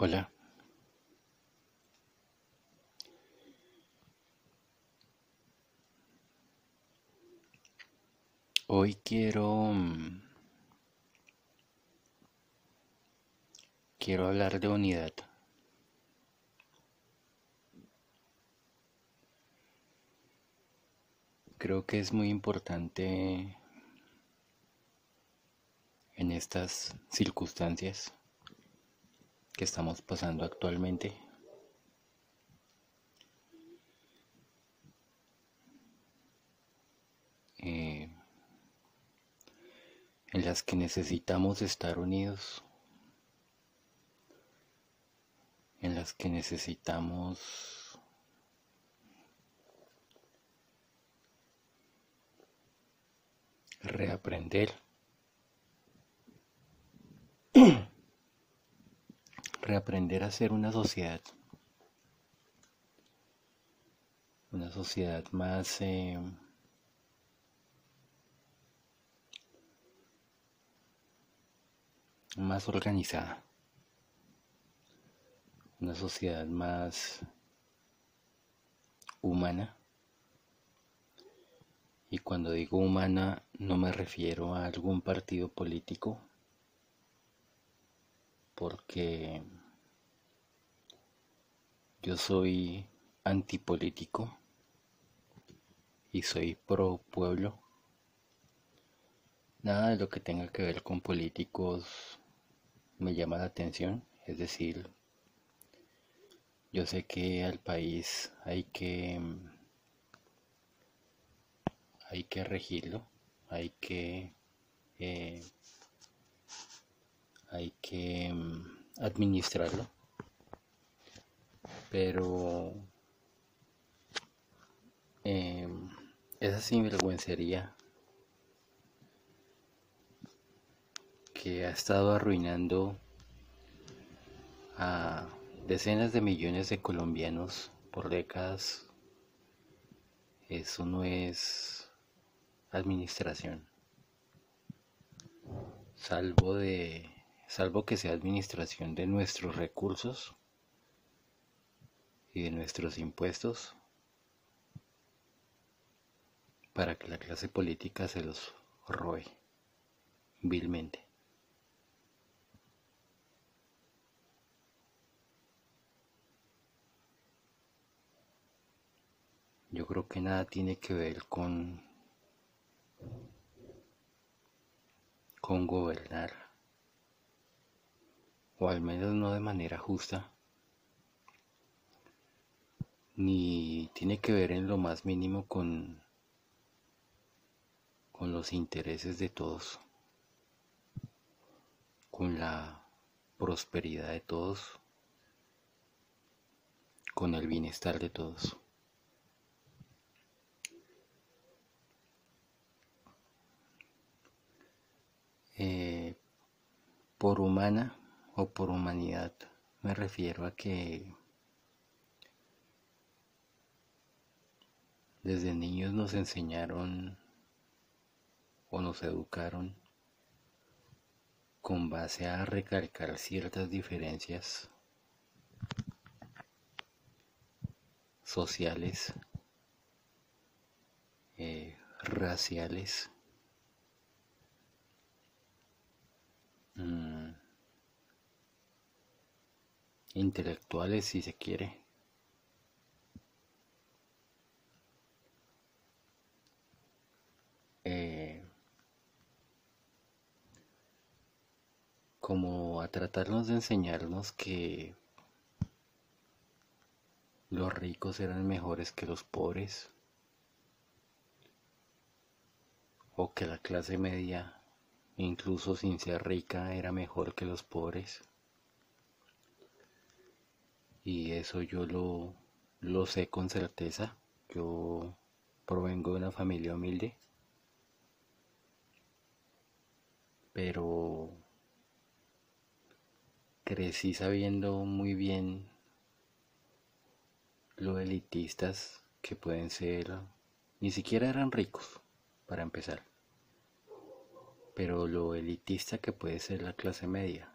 Hola. Hoy quiero mm, quiero hablar de unidad. Creo que es muy importante en estas circunstancias que estamos pasando actualmente. Eh, en las que necesitamos estar unidos, en las que necesitamos reaprender reaprender a ser una sociedad, una sociedad más eh, más organizada, una sociedad más humana. Y cuando digo humana no me refiero a algún partido político, porque yo soy antipolítico y soy pro pueblo. Nada de lo que tenga que ver con políticos me llama la atención, es decir, yo sé que al país hay que hay que regirlo, hay que eh, hay que mm, administrarlo pero eh, esa sinvergüencería que ha estado arruinando a decenas de millones de colombianos por décadas, eso no es administración. Salvo de salvo que sea administración de nuestros recursos y de nuestros impuestos para que la clase política se los robe vilmente. Yo creo que nada tiene que ver con con gobernar o al menos no de manera justa ni tiene que ver en lo más mínimo con, con los intereses de todos, con la prosperidad de todos, con el bienestar de todos. Eh, por humana o por humanidad me refiero a que Desde niños nos enseñaron o nos educaron con base a recalcar ciertas diferencias sociales, eh, raciales, mm, intelectuales si se quiere. Como a tratarnos de enseñarnos que los ricos eran mejores que los pobres o que la clase media incluso sin ser rica era mejor que los pobres. Y eso yo lo, lo sé con certeza. Yo provengo de una familia humilde pero crecí sabiendo muy bien lo elitistas que pueden ser, ni siquiera eran ricos, para empezar, pero lo elitista que puede ser la clase media.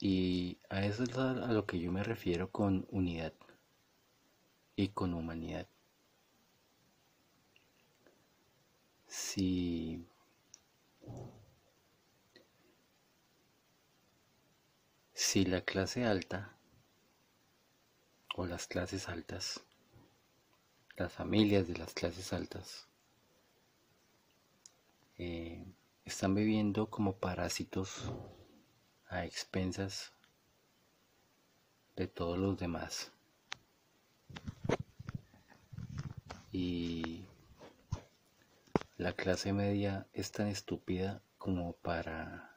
Y a eso es a lo que yo me refiero con unidad y con humanidad. Si si la clase alta o las clases altas, las familias de las clases altas, eh, están viviendo como parásitos a expensas de todos los demás. Y la clase media es tan estúpida como para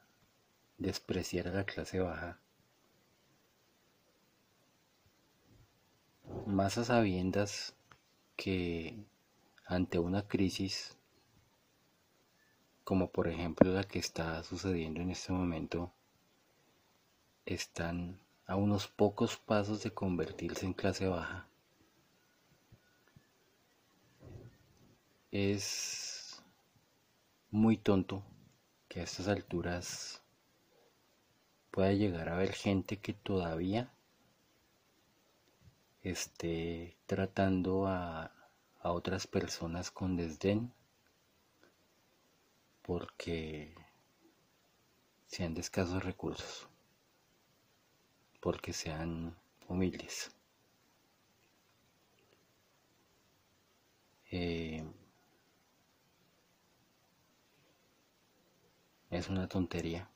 despreciar a la clase baja. Más a sabiendas que ante una crisis como por ejemplo la que está sucediendo en este momento, están a unos pocos pasos de convertirse en clase baja. Es muy tonto que a estas alturas pueda llegar a haber gente que todavía esté tratando a, otras personas con desdén porque sean de escasos recursos, porque sean humildes. Eh, es una tontería.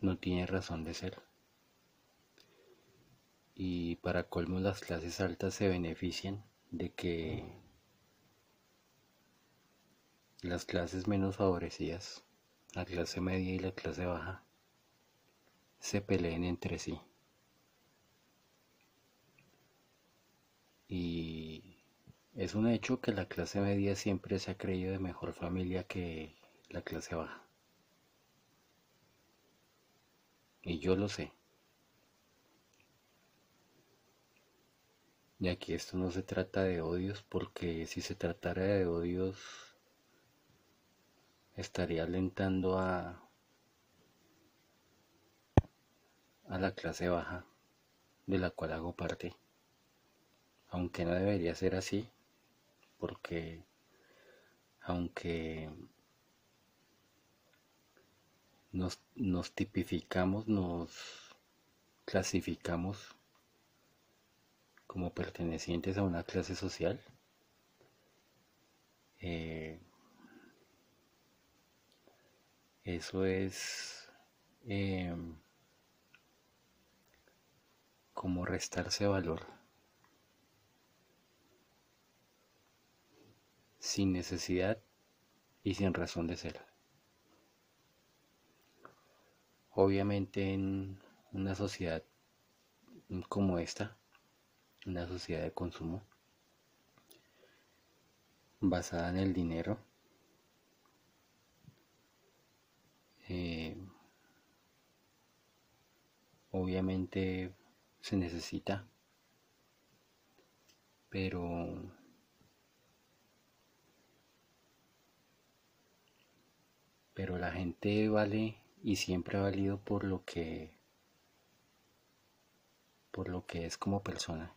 No tiene razón de ser. Y para colmo las clases altas se benefician de que las clases menos favorecidas, la clase media y la clase baja, se peleen entre sí. Y es un hecho que la clase media siempre se ha creído de mejor familia que la clase baja. Y yo lo sé. Y aquí esto no se trata de odios, porque si se tratara de odios, estaría alentando a, a la clase baja de la cual hago parte. Aunque no debería ser así, porque aunque nos, nos tipificamos, nos clasificamos como pertenecientes a una clase social, eh, eso es em, como restarse valor. Sin necesidad y sin razón de ser. Obviamente en una sociedad como esta, una sociedad de consumo, basada en el dinero, Eh, obviamente se necesita, pero pero la gente vale y siempre ha valido por lo que por lo que es como persona.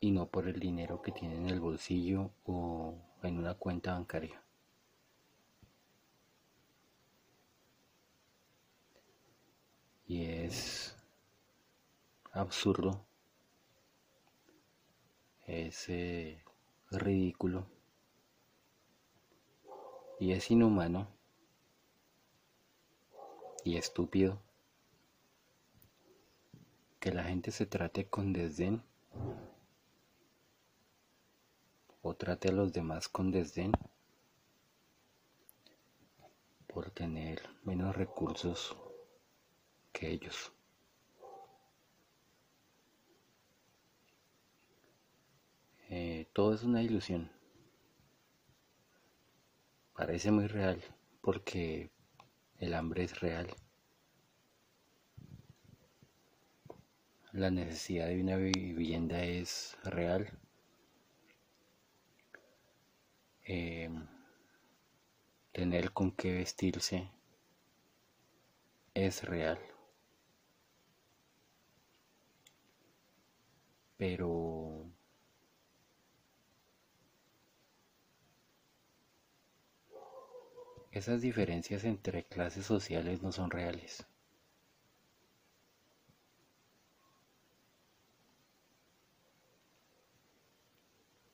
Y no por el dinero que tiene en el bolsillo o en una cuenta bancaria. y es absurdo, es eh, ridículo y es inhumano y estúpido que la gente se trate con desdén o trate a los demás con desdén por tener menos recursos que ellos. Eh, todo es una ilusión. Parece muy real porque el hambre es real. La necesidad de una vivienda es real. Eh, tener con qué vestirse es real. Pero esas diferencias entre clases sociales no son reales.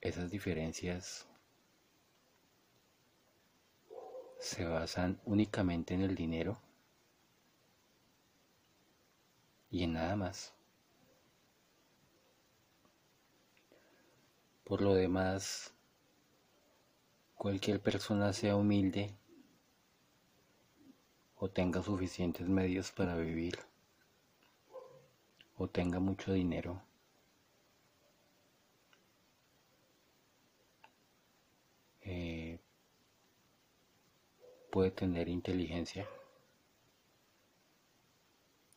Esas diferencias se basan únicamente en el dinero y en nada más. Por lo demás, cualquier persona sea humilde o tenga suficientes medios para vivir o tenga mucho dinero. Eh, puede tener inteligencia.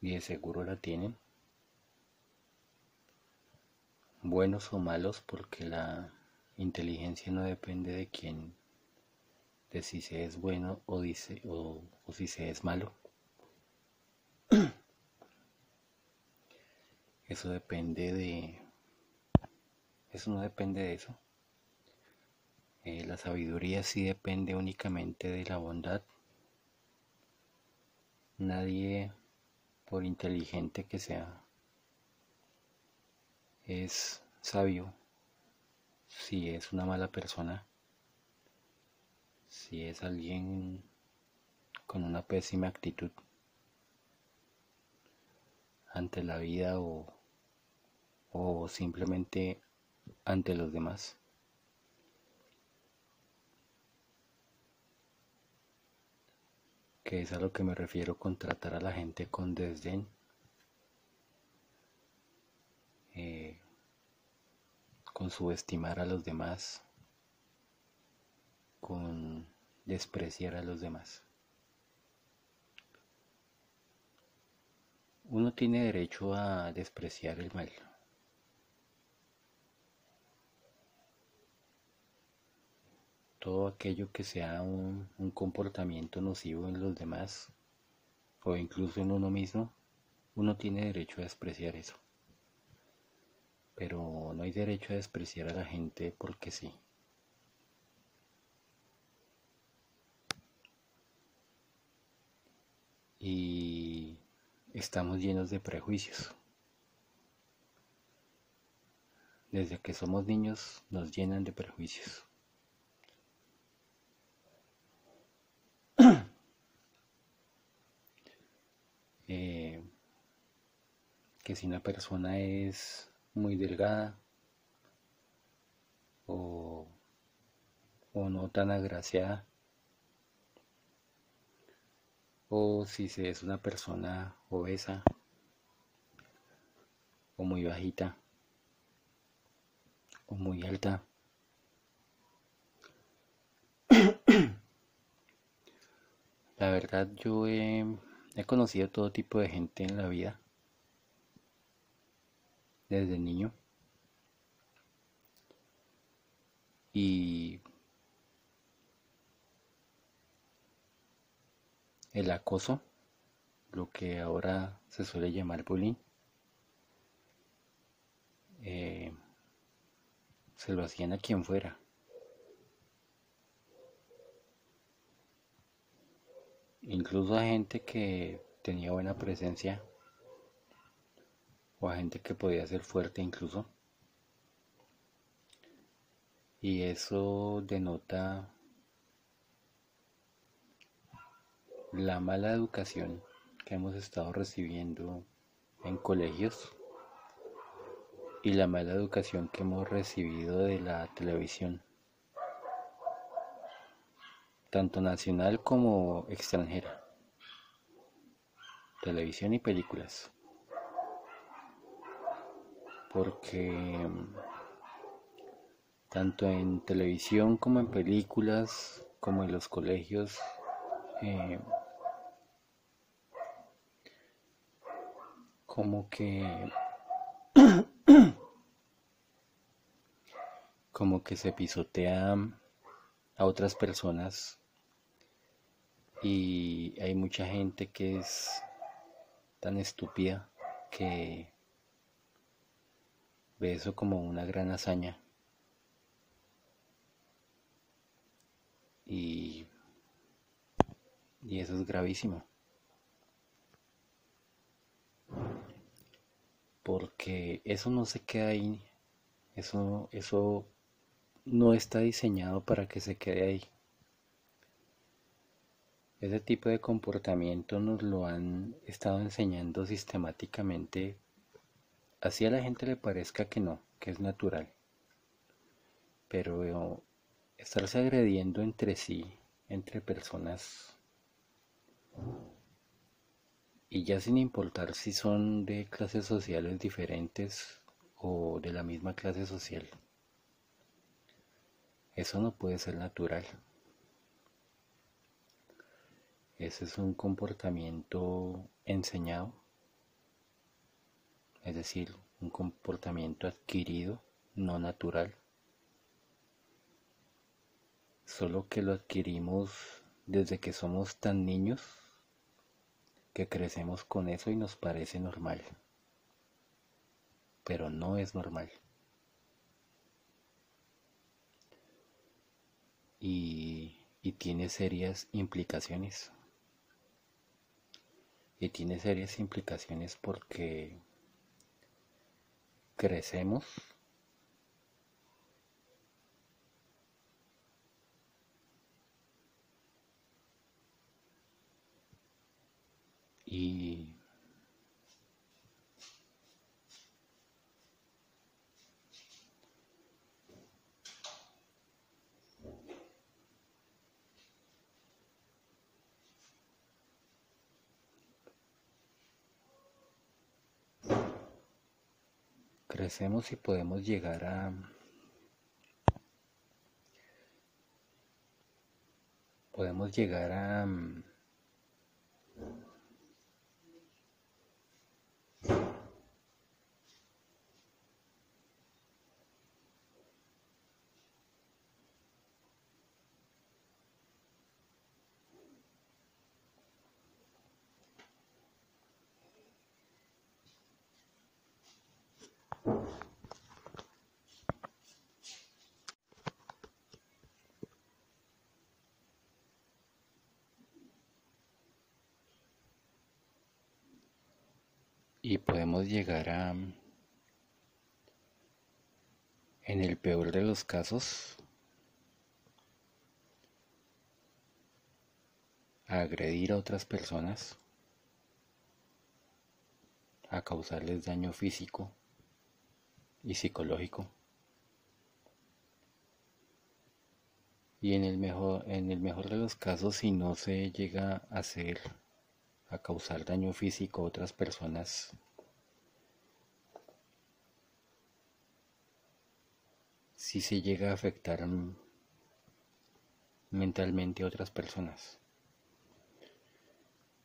Y de seguro la tienen buenos o malos porque la inteligencia no depende de quién de si se es bueno o dice o, si se es malo. Eso depende de eso no depende de eso. Eh, la sabiduría sí depende únicamente de la bondad. Nadie, por inteligente que sea, es sabio si es una mala persona, si es alguien con una pésima actitud ante la vida o, o simplemente ante los demás. que es a lo que me refiero con tratar a la gente con desdén. Eh, con subestimar a los demás, con despreciar a los demás. Uno tiene derecho a despreciar el mal. todo aquello que sea un, comportamiento nocivo en los demás o incluso en uno mismo, uno tiene derecho a despreciar eso. Pero no hay derecho a despreciar a la gente porque sí. Y estamos llenos de prejuicios. Desde que somos niños nos llenan de prejuicios. Eh, que si una persona es muy delgada o, o no tan agraciada o si se es una persona obesa o muy bajita o muy alta. La verdad yo he He conocido todo tipo de gente en la vida, desde niño. Y el acoso, lo que ahora se suele llamar bullying, eh, se lo hacían a quien fuera. incluso a gente que tenía buena presencia o a gente que podía ser fuerte incluso. Y eso denota la mala educación que hemos estado recibiendo en colegios y la mala educación que hemos recibido de la televisión tanto nacional como extranjera, televisión y películas, porque tanto en televisión como en películas, como en los colegios, eh, como que como que se pisotea a otras personas y hay mucha gente que es tan estúpida que ve eso como una gran hazaña. Y, y eso es gravísimo. Porque eso no se queda ahí. Eso, eso no está diseñado para que se quede ahí. Ese tipo de comportamiento nos lo han estado enseñando sistemáticamente, así a la gente le parezca que no, que es natural. Pero estarse agrediendo entre sí, entre personas, y ya sin importar si son de clases sociales diferentes o de la misma clase social, eso no puede ser natural. Ese es un comportamiento enseñado, es decir, un comportamiento adquirido, no natural. Solo que lo adquirimos desde que somos tan niños que crecemos con eso y nos parece normal. Pero no es normal. Y, y tiene serias implicaciones y tiene serias implicaciones porque crecemos y crecemos y podemos llegar a podemos llegar a y llegar a, en el peor de los casos, a agredir a otras personas, a causarles daño físico y psicológico. Y en el mejor, en el mejor de los casos, si no se llega a hacer a causar daño físico a otras personas. Si se llega a afectar mentalmente a otras personas.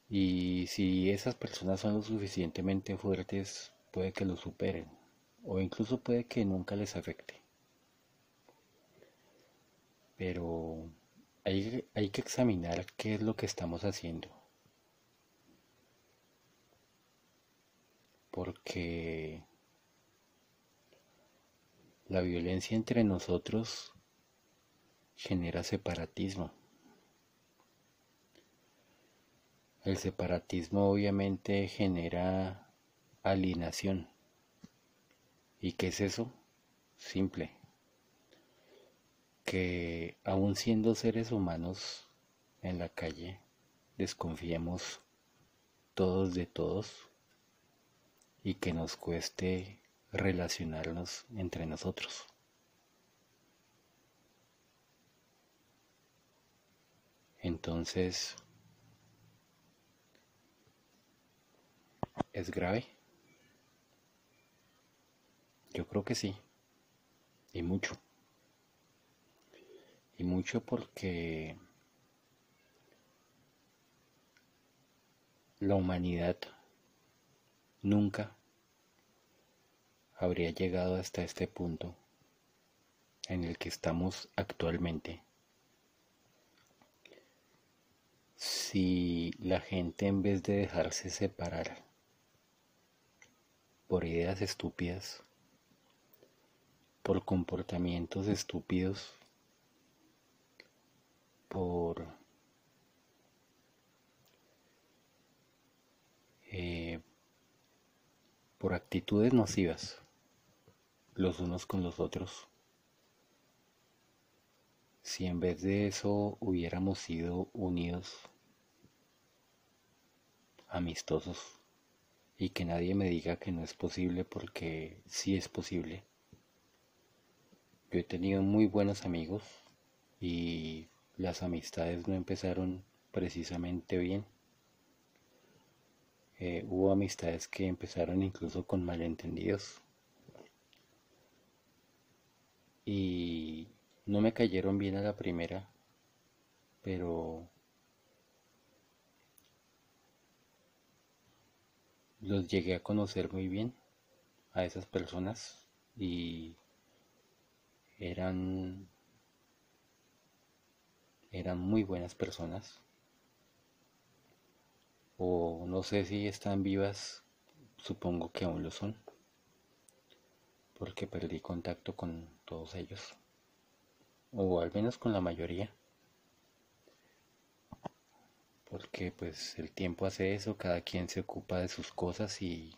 Y si esas personas son lo suficientemente fuertes, puede que lo superen. O incluso puede que nunca les afecte. Pero hay, hay que examinar qué es lo que estamos haciendo. porque la violencia entre nosotros genera separatismo. El separatismo obviamente genera alienación. ¿Y qué es eso? Simple. Que aun siendo seres humanos en la calle, desconfiemos todos de todos y que nos cueste relacionarnos entre nosotros. Entonces, ¿es grave? Yo creo que sí, y mucho. Y mucho porque la humanidad nunca habría llegado hasta este punto en el que estamos actualmente. Si la gente en vez de dejarse separar por ideas estúpidas, por comportamientos estúpidos, por eh, por actitudes nocivas los unos con los otros. Si en vez de eso hubiéramos sido unidos, amistosos, y que nadie me diga que no es posible porque sí es posible. Yo he tenido muy buenos amigos y las amistades no empezaron precisamente bien. Eh, hubo amistades que empezaron incluso con malentendidos. Y no me cayeron bien a la primera, pero los llegué a conocer muy bien a esas personas y eran eran muy buenas personas. O no sé si están vivas supongo que aún lo son porque perdí contacto con todos ellos o al menos con la mayoría porque pues el tiempo hace eso, cada quien se ocupa de sus cosas y,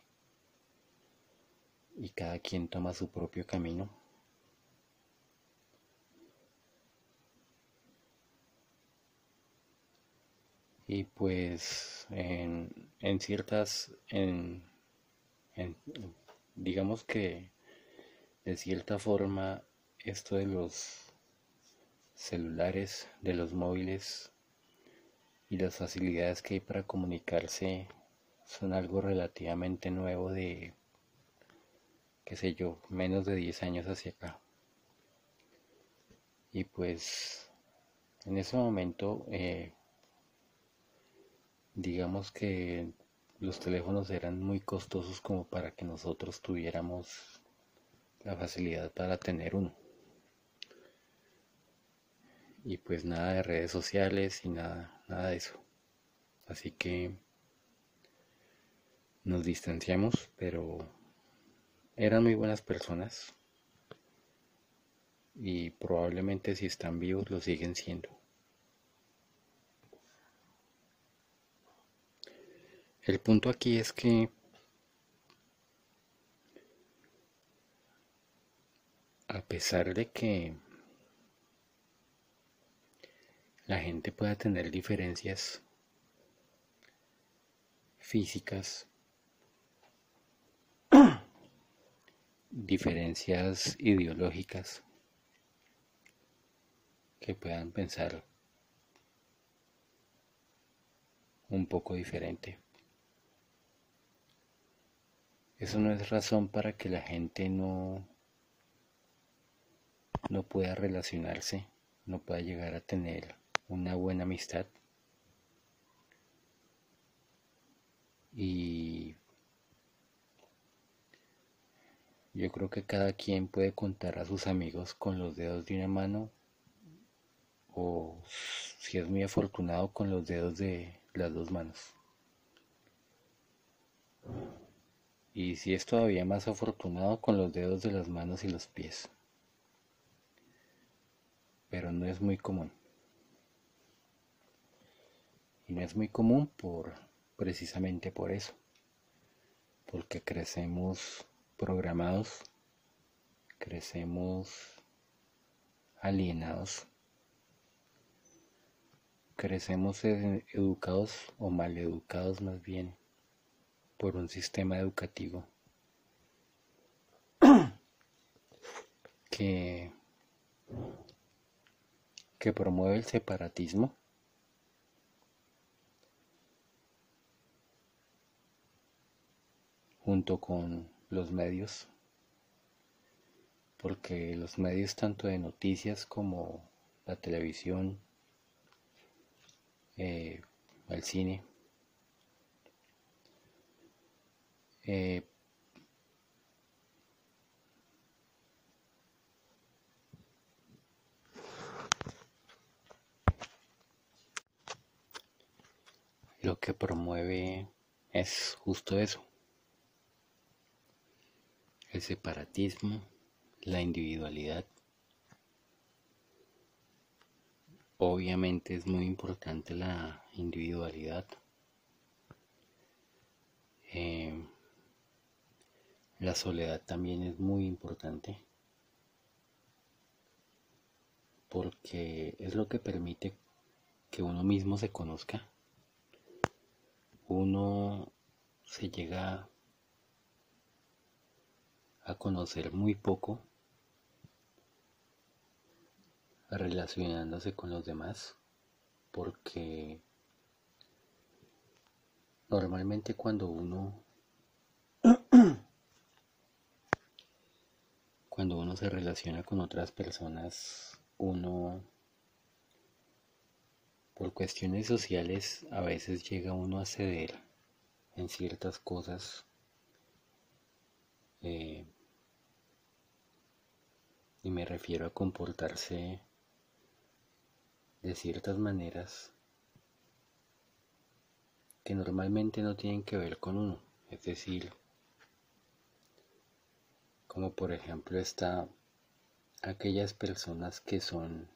y cada quien toma su propio camino. Y pues en, en ciertas, en, en, digamos que de cierta forma esto de los celulares, de los móviles, y las facilidades que hay para comunicarse son algo relativamente nuevo de, qué sé yo, menos de 10 años hacia acá. Y pues en ese momento, eh, digamos que los teléfonos eran muy costosos como para que nosotros tuviéramos la facilidad para tener uno. Y pues nada de redes sociales y nada nada de eso. Así que nos distanciamos, pero eran muy buenas personas y probablemente si están vivos lo siguen siendo. El punto aquí es que a pesar de que la gente pueda tener diferencias físicas, diferencias ideológicas, que puedan pensar un poco diferente. Eso no es razón para que la gente no, no pueda relacionarse, no pueda llegar a tener una buena amistad y yo creo que cada quien puede contar a sus amigos con los dedos de una mano o si es muy afortunado con los dedos de las dos manos. Y si es todavía más afortunado con los dedos de las manos y los pies. Pero no es muy común. Y no es muy común por precisamente por eso porque crecemos programados crecemos alienados crecemos educados o mal educados más bien por un sistema educativo que que promueve el separatismo junto con los medios, porque los medios tanto de noticias como la televisión, eh, el cine, eh, lo que promueve es justo eso el separatismo, la individualidad. Obviamente es muy importante la individualidad. Eh, la soledad también es muy importante porque es lo que permite que uno mismo se conozca. Uno se llega a conocer muy poco relacionándose con los demás porque normalmente cuando uno cuando uno se relaciona con otras personas uno por cuestiones sociales a veces llega uno a ceder en ciertas cosas eh, y me refiero a comportarse de ciertas maneras que normalmente no tienen que ver con uno, es decir, como por ejemplo está aquellas personas que son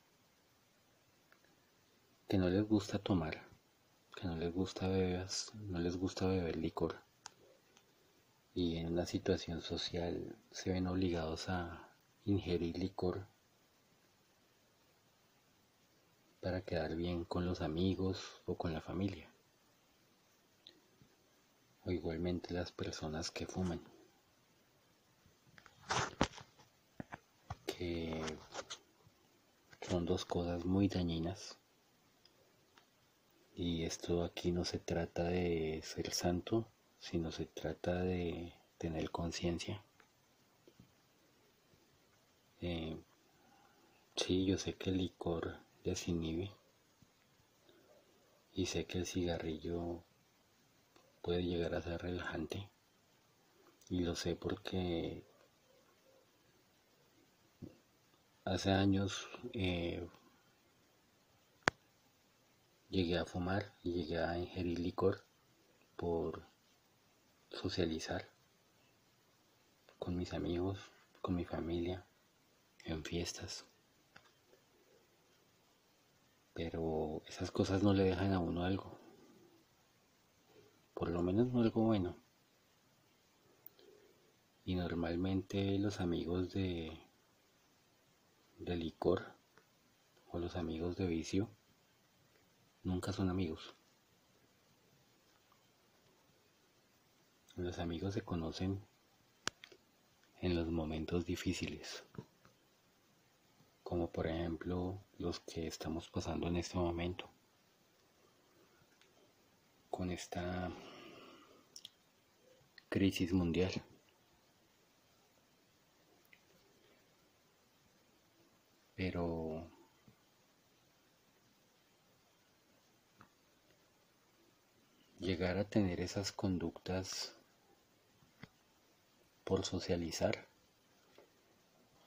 que no les gusta tomar, que no les gusta beber, no les gusta beber licor y en una situación social se ven obligados a ingerir licor para quedar bien con los amigos o con la familia. O igualmente las personas que fuman. Que son dos cosas muy dañinas. Y esto aquí no se trata de ser santo, sino se trata de tener conciencia. Eh, sí, yo sé que el licor desinhibe y sé que el cigarrillo puede llegar a ser relajante y lo sé porque hace años eh, llegué a fumar y llegué a ingerir licor por socializar con mis amigos, con mi familia, en fiestas. Pero esas cosas no le dejan a uno algo. Por lo menos no algo bueno. Y normalmente los amigos de, de licor o los amigos de vicio nunca son amigos. Los amigos se conocen en los momentos difíciles como por ejemplo los que estamos pasando en este momento con esta crisis mundial. Pero llegar a tener esas conductas por socializar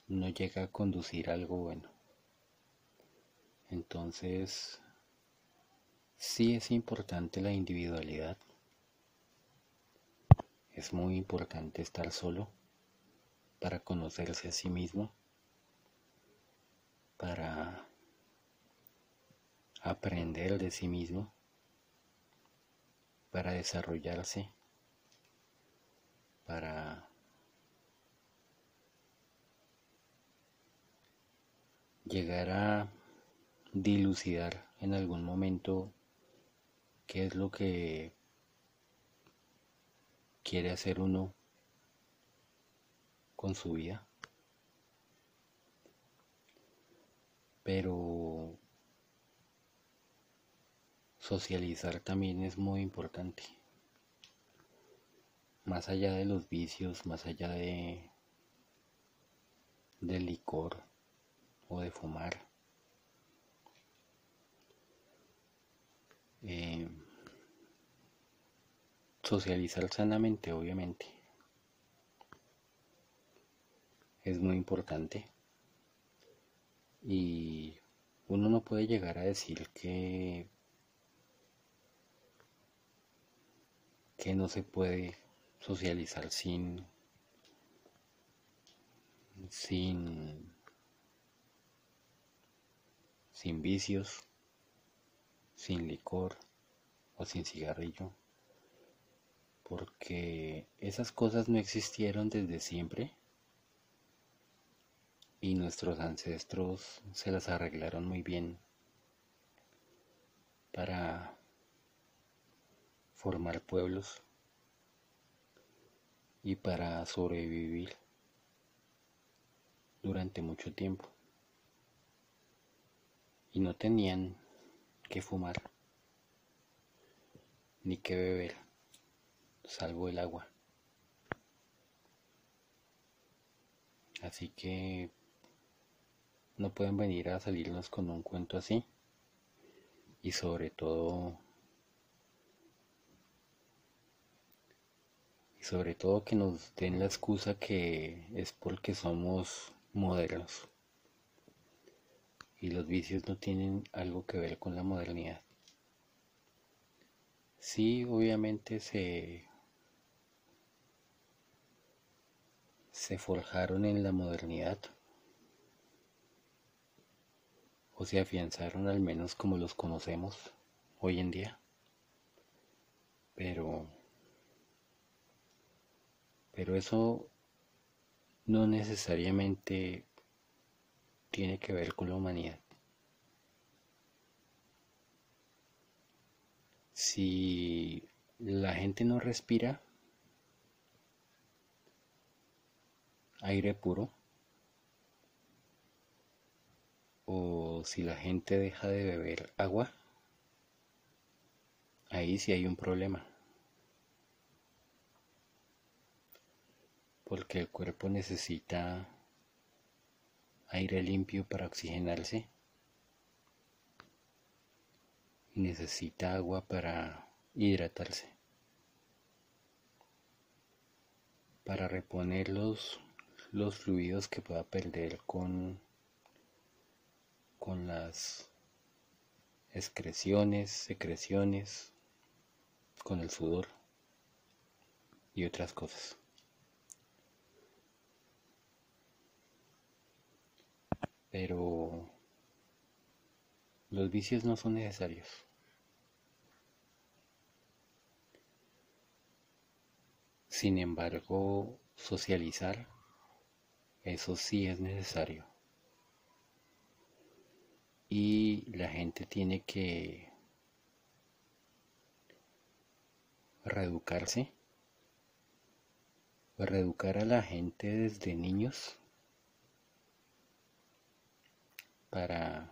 no llega a conducir a algo bueno. Entonces, sí es importante la individualidad. Es muy importante estar solo para conocerse a sí mismo, para aprender de sí mismo, para desarrollarse, para llegar a dilucidar en algún momento qué es lo que quiere hacer uno con su vida. Pero socializar también es muy importante. Más allá de los vicios, más allá de del licor, de fumar. Eh, socializar sanamente, obviamente. Es muy importante. Y uno no puede llegar a decir que que no se puede socializar sin sin, sin vicios, sin licor o sin cigarrillo, porque esas cosas no existieron desde siempre y nuestros ancestros se las arreglaron muy bien para formar pueblos y para sobrevivir durante mucho tiempo. Y no tenían que fumar ni que beber, salvo el agua. Así que no pueden venir a salirnos con un cuento así. Y sobre todo sobre todo que nos den la excusa que es porque somos modernos y los vicios no tienen algo que ver con la modernidad. Sí, obviamente se se forjaron en la modernidad o se afianzaron al menos como los conocemos hoy en día. Pero pero eso no necesariamente tiene que ver con la humanidad. Si la gente no respira aire puro, o si la gente deja de beber agua, ahí sí hay un problema. Porque el cuerpo necesita aire limpio para oxigenarse y necesita agua para hidratarse, para reponer los, los fluidos que pueda perder con, con las excreciones, secreciones, con el sudor y otras cosas. Pero los vicios no son necesarios. Sin embargo, socializar, eso sí es necesario. Y la gente tiene que reeducarse, reeducar a la gente desde niños para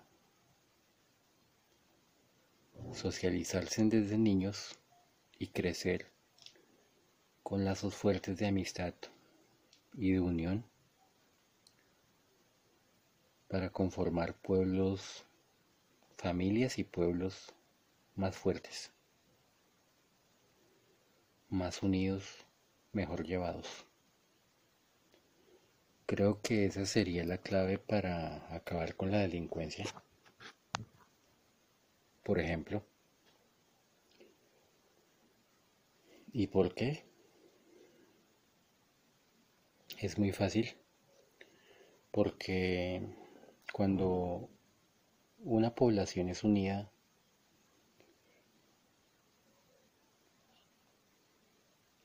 socializarse desde niños y crecer con lazos fuertes de amistad y de unión para conformar pueblos, familias y pueblos más fuertes, más unidos, mejor llevados. Creo que esa sería la clave para acabar con la delincuencia. Por ejemplo. ¿Y por qué? Es muy fácil. Porque cuando una población es unida,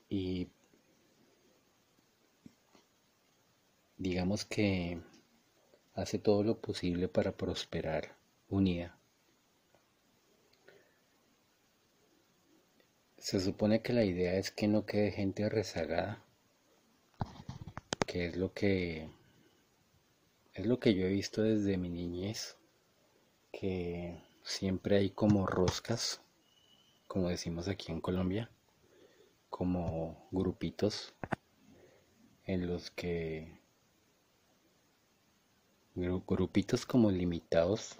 y digamos que hace todo lo posible para prosperar unida. Se supone que la idea es que no quede gente rezagada, que es lo que es lo que yo he visto desde mi niñez, que siempre hay como roscas, como decimos aquí en Colombia, como grupitos en los que grupitos como limitados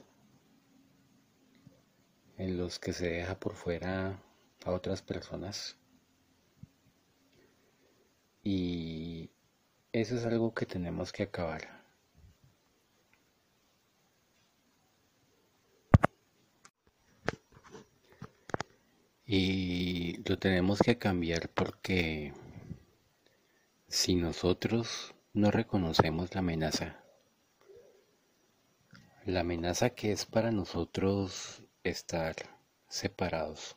en los que se deja por fuera a otras personas y eso es algo que tenemos que acabar y lo tenemos que cambiar porque si nosotros no reconocemos la amenaza. La amenaza que es para nosotros estar separados.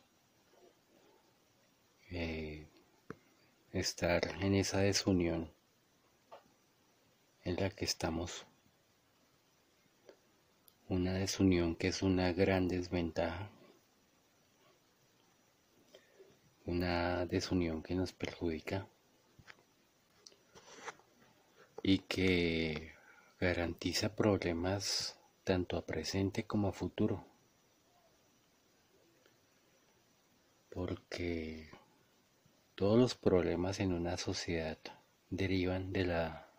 Eh, estar en esa desunión en la que estamos. Una desunión que es una gran desventaja. Una desunión que nos perjudica y que garantiza problemas tanto a presente como a futuro. Porque todos los problemas en una sociedad derivan de la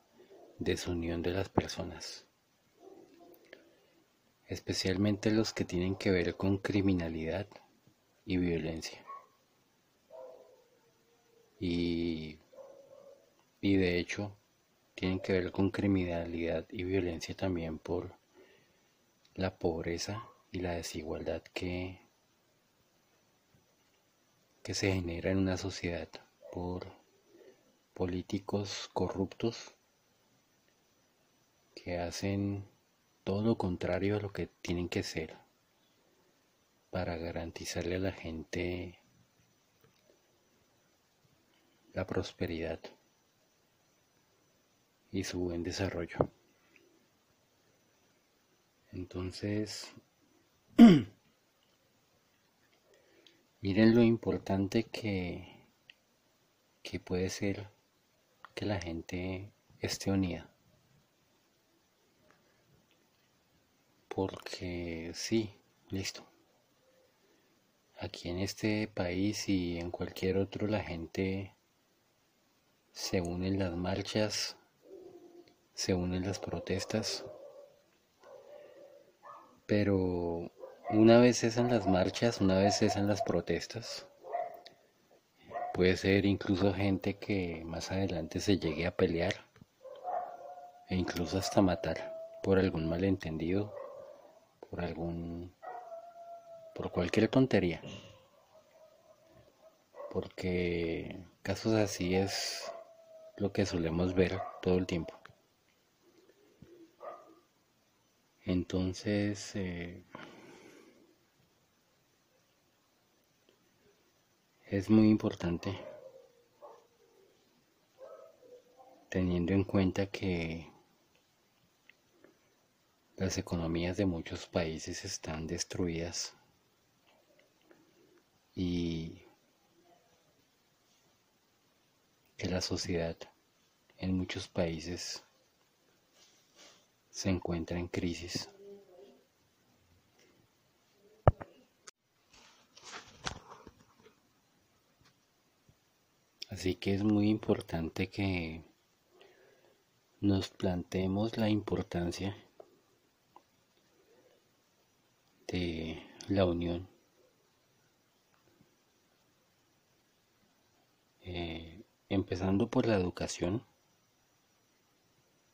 desunión de las personas, especialmente los que tienen que ver con criminalidad y violencia. Y, y de hecho, tienen que ver con criminalidad y violencia también por la pobreza y la desigualdad que que se genera en una sociedad por políticos corruptos que hacen todo lo contrario a lo que tienen que ser para garantizarle a la gente la prosperidad y su buen desarrollo. Entonces, Miren lo importante que, que puede ser que la gente esté unida. Porque sí, listo. Aquí en este país y en cualquier otro la gente se une en las marchas, se une en las protestas, pero una vez es en las marchas, una vez es en las protestas. Puede ser incluso gente que más adelante se llegue a pelear e incluso hasta matar por algún malentendido, por algún por cualquier tontería. Porque casos así es lo que solemos ver todo el tiempo. Entonces, eh, es muy importante teniendo en cuenta que las economías de muchos países están destruidas y que la sociedad en muchos países se encuentra en crisis. Así que es muy importante que nos planteemos la importancia de la unión. Eh, empezando por la educación,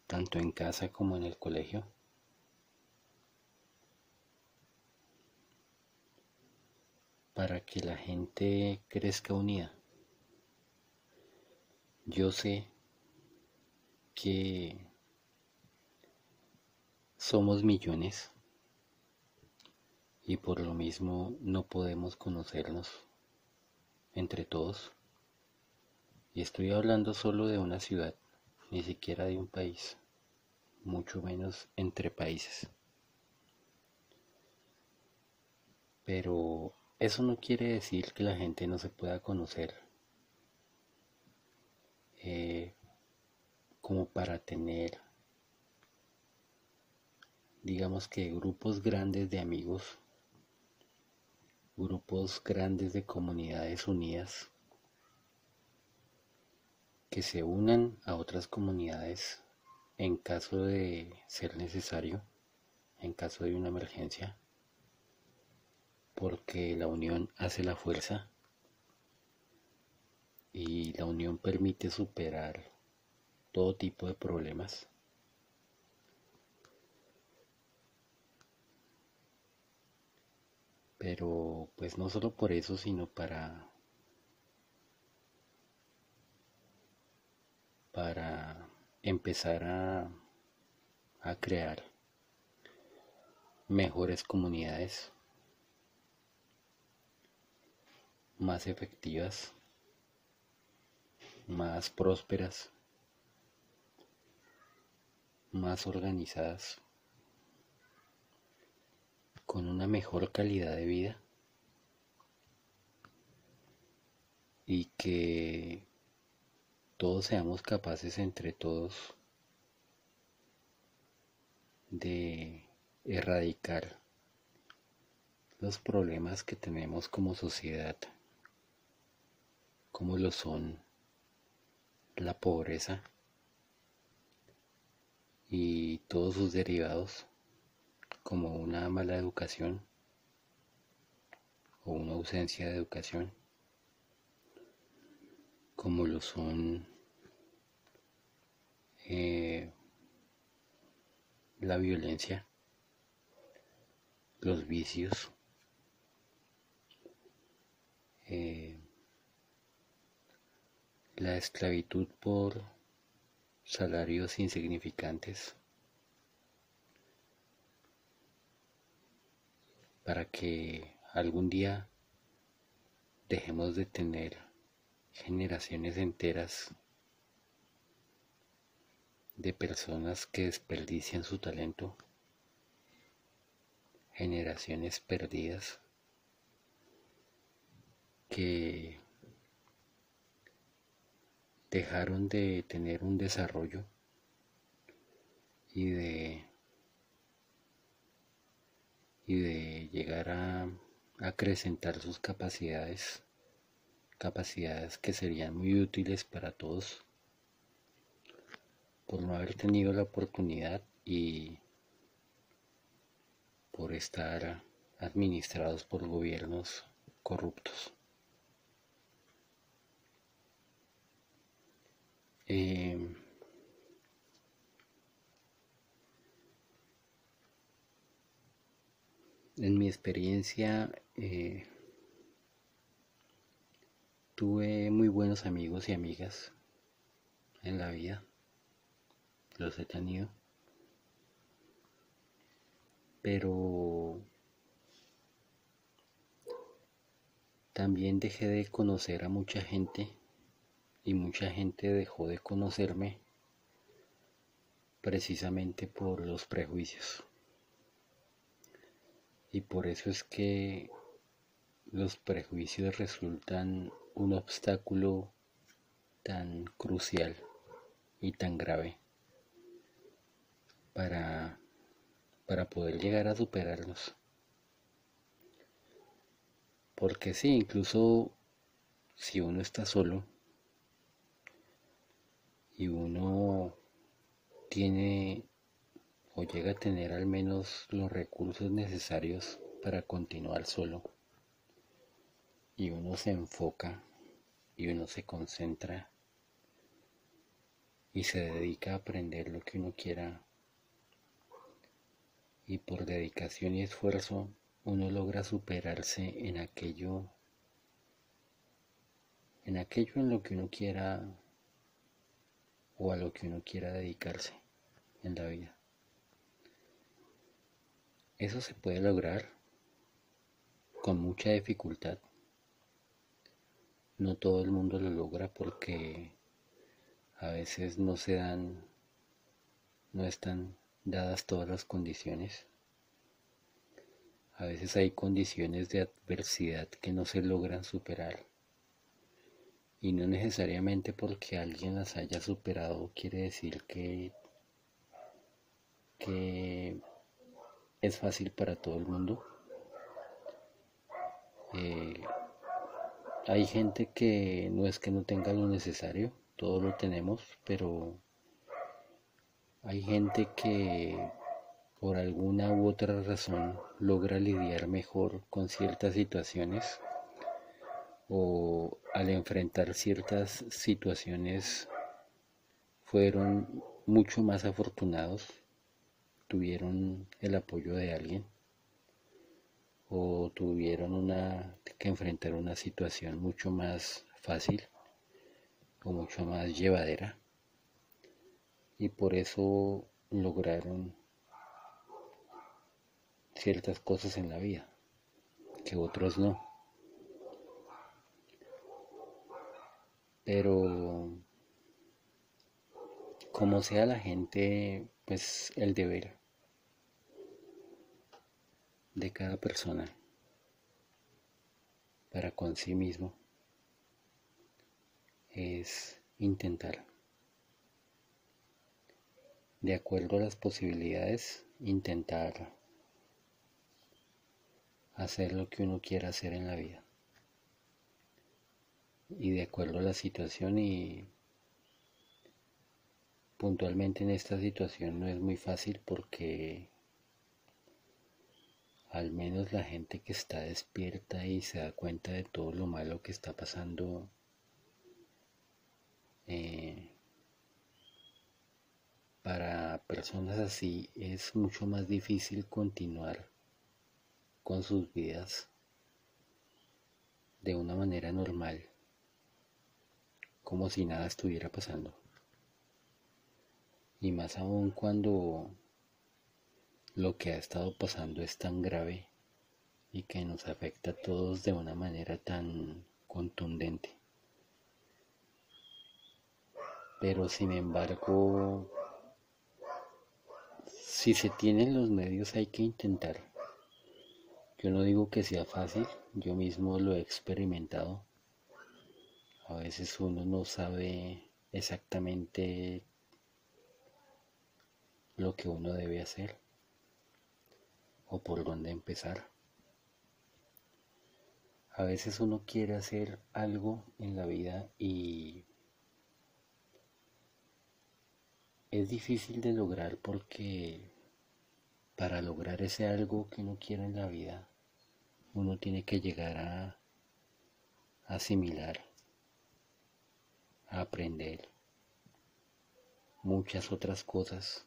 tanto en casa como en el colegio. para que la gente crezca unida. Yo sé que somos millones y por lo mismo no podemos conocernos entre todos. Y estoy hablando solo de una ciudad, ni siquiera de un país, mucho menos entre países. Pero eso no quiere decir que la gente no se pueda conocer eh, como para tener, digamos que grupos grandes de amigos, grupos grandes de comunidades unidas que se unan a otras comunidades en caso de ser necesario, en caso de una emergencia, porque la unión hace la fuerza y la unión permite superar todo tipo de problemas. Pero pues no solo por eso, sino para para empezar a, a crear mejores comunidades más efectivas, más prósperas, más organizadas, con una mejor calidad de vida y que todos seamos capaces entre todos de erradicar los problemas que tenemos como sociedad, como lo son la pobreza y todos sus derivados, como una mala educación o una ausencia de educación como lo son eh, la violencia, los vicios, eh, la esclavitud por salarios insignificantes, para que algún día dejemos de tener generaciones enteras de personas que desperdician su talento, generaciones perdidas que dejaron de tener un desarrollo y de y de llegar a acrecentar sus capacidades capacidades que serían muy útiles para todos por no haber tenido la oportunidad y por estar administrados por gobiernos corruptos. Em, en mi experiencia eh, Tuve muy buenos amigos y amigas en la vida. Los he tenido. Pero también dejé de conocer a mucha gente y mucha gente dejó de conocerme precisamente por los prejuicios. Y por eso es que los prejuicios resultan un obstáculo tan crucial y tan grave para, para poder llegar a superarlos. Porque sí, incluso si uno está solo y uno tiene o llega a tener al menos los recursos necesarios para continuar solo y uno se enfoca y uno se concentra y se dedica a aprender lo que uno quiera y por dedicación y esfuerzo uno logra superarse en aquello en aquello en lo que uno quiera o a lo que uno quiera dedicarse en la vida. Eso se puede lograr con mucha dificultad no todo el mundo lo logra porque a veces no se dan, no están dadas todas las condiciones. A veces hay condiciones de adversidad que no se logran superar. Y no necesariamente porque alguien las haya superado quiere decir que, que es fácil para todo el mundo. Eh, hay gente que no es que no tenga lo necesario, todo lo tenemos, pero hay gente que por alguna u otra razón logra lidiar mejor con ciertas situaciones o al enfrentar ciertas situaciones fueron mucho más afortunados, tuvieron el apoyo de alguien o tuvieron una, que enfrentar una situación mucho más fácil o mucho más llevadera y por eso lograron ciertas cosas en la vida que otros no. Pero como sea la gente, pues el deber de cada persona para con sí mismo es intentar, de acuerdo a las posibilidades, intentar hacer lo que uno quiera hacer en la vida. Y de acuerdo a la situación y puntualmente en esta situación no es muy fácil porque al menos la gente que está despierta y se da cuenta de todo lo malo que está pasando eh, para personas así es mucho más difícil continuar con sus vidas de una manera normal, como si nada estuviera pasando. Y más aún cuando lo que ha estado pasando es tan grave y que nos afecta a todos de una manera tan contundente. Pero sin embargo, si se tienen los medios hay que intentar. Yo no digo que sea fácil, yo mismo lo he experimentado. A veces uno no sabe exactamente lo que uno debe hacer o por dónde empezar. A veces uno quiere hacer algo en la vida y es difícil de lograr porque para lograr ese algo que uno quiere en la vida, uno tiene que llegar a asimilar, a aprender muchas otras cosas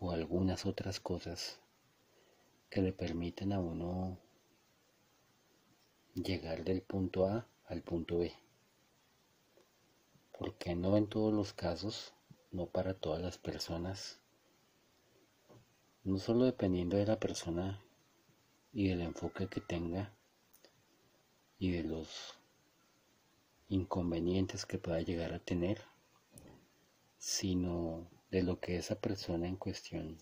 o algunas otras cosas que le permiten a uno llegar del punto A al punto B. Porque no en todos los casos, no para todas las personas, no solo dependiendo de la persona y del enfoque que tenga y de los inconvenientes que pueda llegar a tener, sino de lo que esa persona en cuestión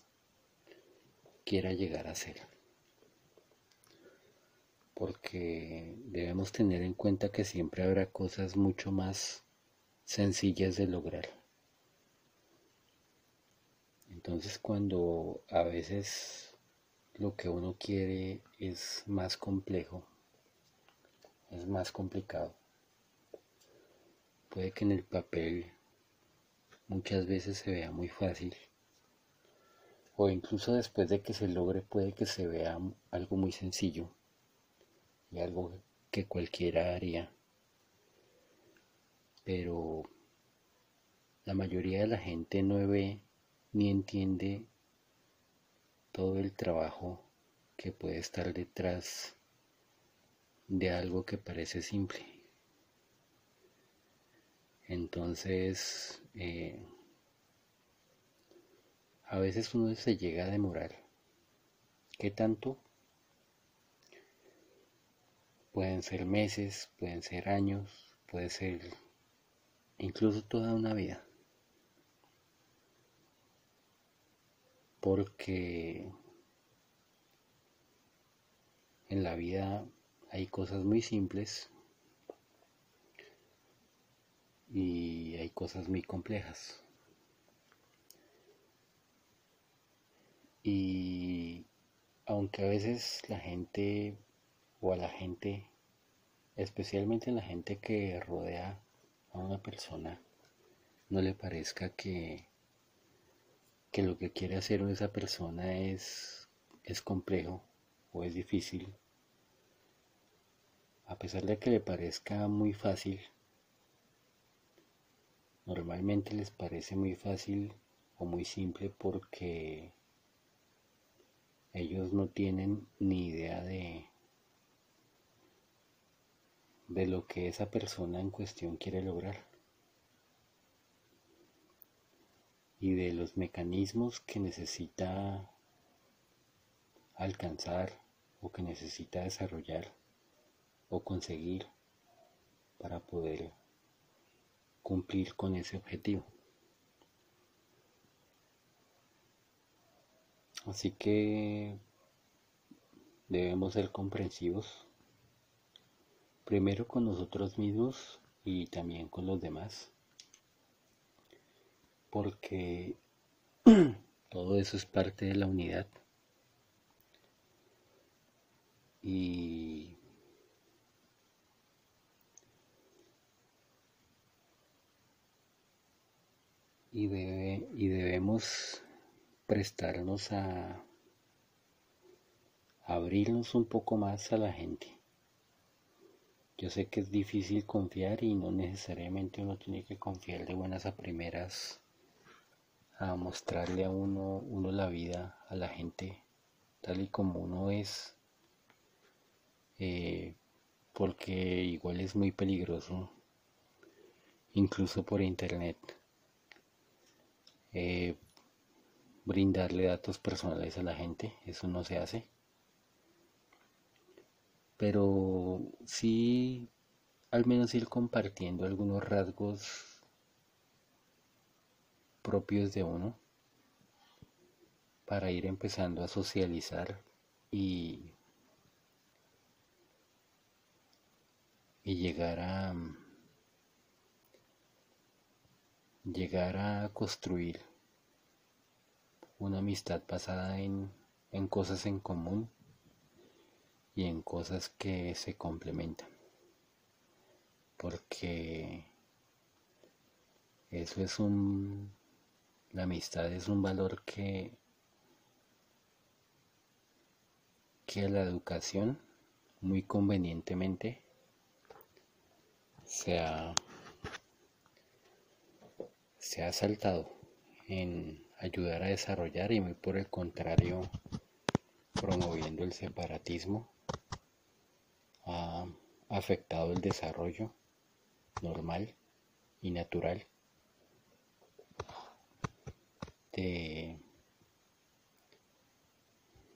quiera llegar a ser. Porque debemos tener en cuenta que siempre habrá cosas mucho más sencillas de lograr. Entonces cuando a veces lo que uno quiere es más complejo, es más complicado, puede que en el papel muchas veces se vea muy fácil o incluso después de que se logre puede que se vea algo muy sencillo y algo que cualquiera haría. Pero la mayoría de la gente no ve ni entiende todo el trabajo que puede estar detrás de algo que parece simple. Entonces, eh, a veces uno se llega a demorar. ¿Qué tanto? Pueden ser meses, pueden ser años, puede ser incluso toda una vida. Porque en la vida hay cosas muy simples y cosas muy complejas. Y aunque a veces la gente o a la gente, especialmente la gente que rodea a una persona, no le parezca que, que lo que quiere hacer esa persona es, es complejo o es difícil, a pesar de que le parezca muy fácil, Normalmente les parece muy fácil o muy simple porque ellos no tienen ni idea de, de lo que esa persona en cuestión quiere lograr. y de los mecanismos que necesita alcanzar o que necesita desarrollar o conseguir para poder cumplir con ese objetivo. Así que debemos ser comprensivos, primero con nosotros mismos y también con los demás, porque todo eso es parte de la unidad. Y y, debe, y debemos prestarnos a abrirnos un poco más a la gente. Yo sé que es difícil confiar y no necesariamente uno tiene que confiar de buenas a primeras a mostrarle a uno, uno la vida a la gente tal y como uno es, eh, porque igual es muy peligroso, incluso por internet. Eh, brindarle datos personales a la gente, eso no se hace. Pero sí, al menos ir compartiendo algunos rasgos propios de uno para ir empezando a socializar y, y llegar a llegar a construir una amistad basada en, cosas en común y en cosas que se complementan. Porque eso es un... La amistad es un valor que, que la educación muy convenientemente se ha, se ha saltado en ayudar a desarrollar y muy por el contrario promoviendo el separatismo ha afectado el desarrollo normal y natural de,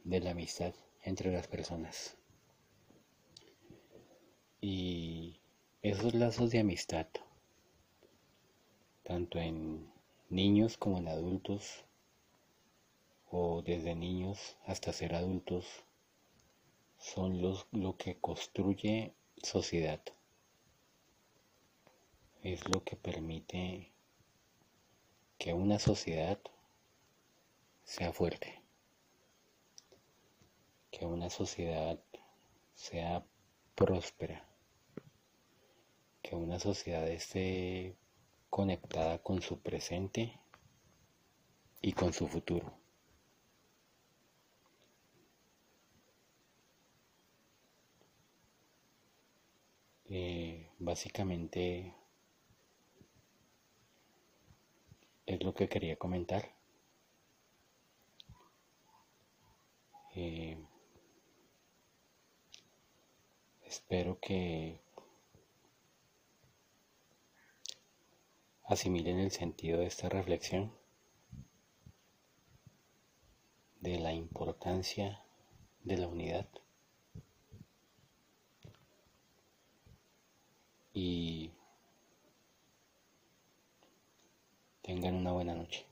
la amistad entre las personas. Y esos lazos de amistad, tanto en niños como en adultos o desde niños hasta ser adultos son los, lo que construye sociedad. Es lo que permite que una sociedad sea fuerte, que una sociedad sea próspera, que una sociedad esté conectada con su presente y con su futuro. Eh, básicamente es lo que quería comentar. Eh, espero que asimilen el sentido de esta reflexión, de la importancia de la unidad y tengan una buena noche.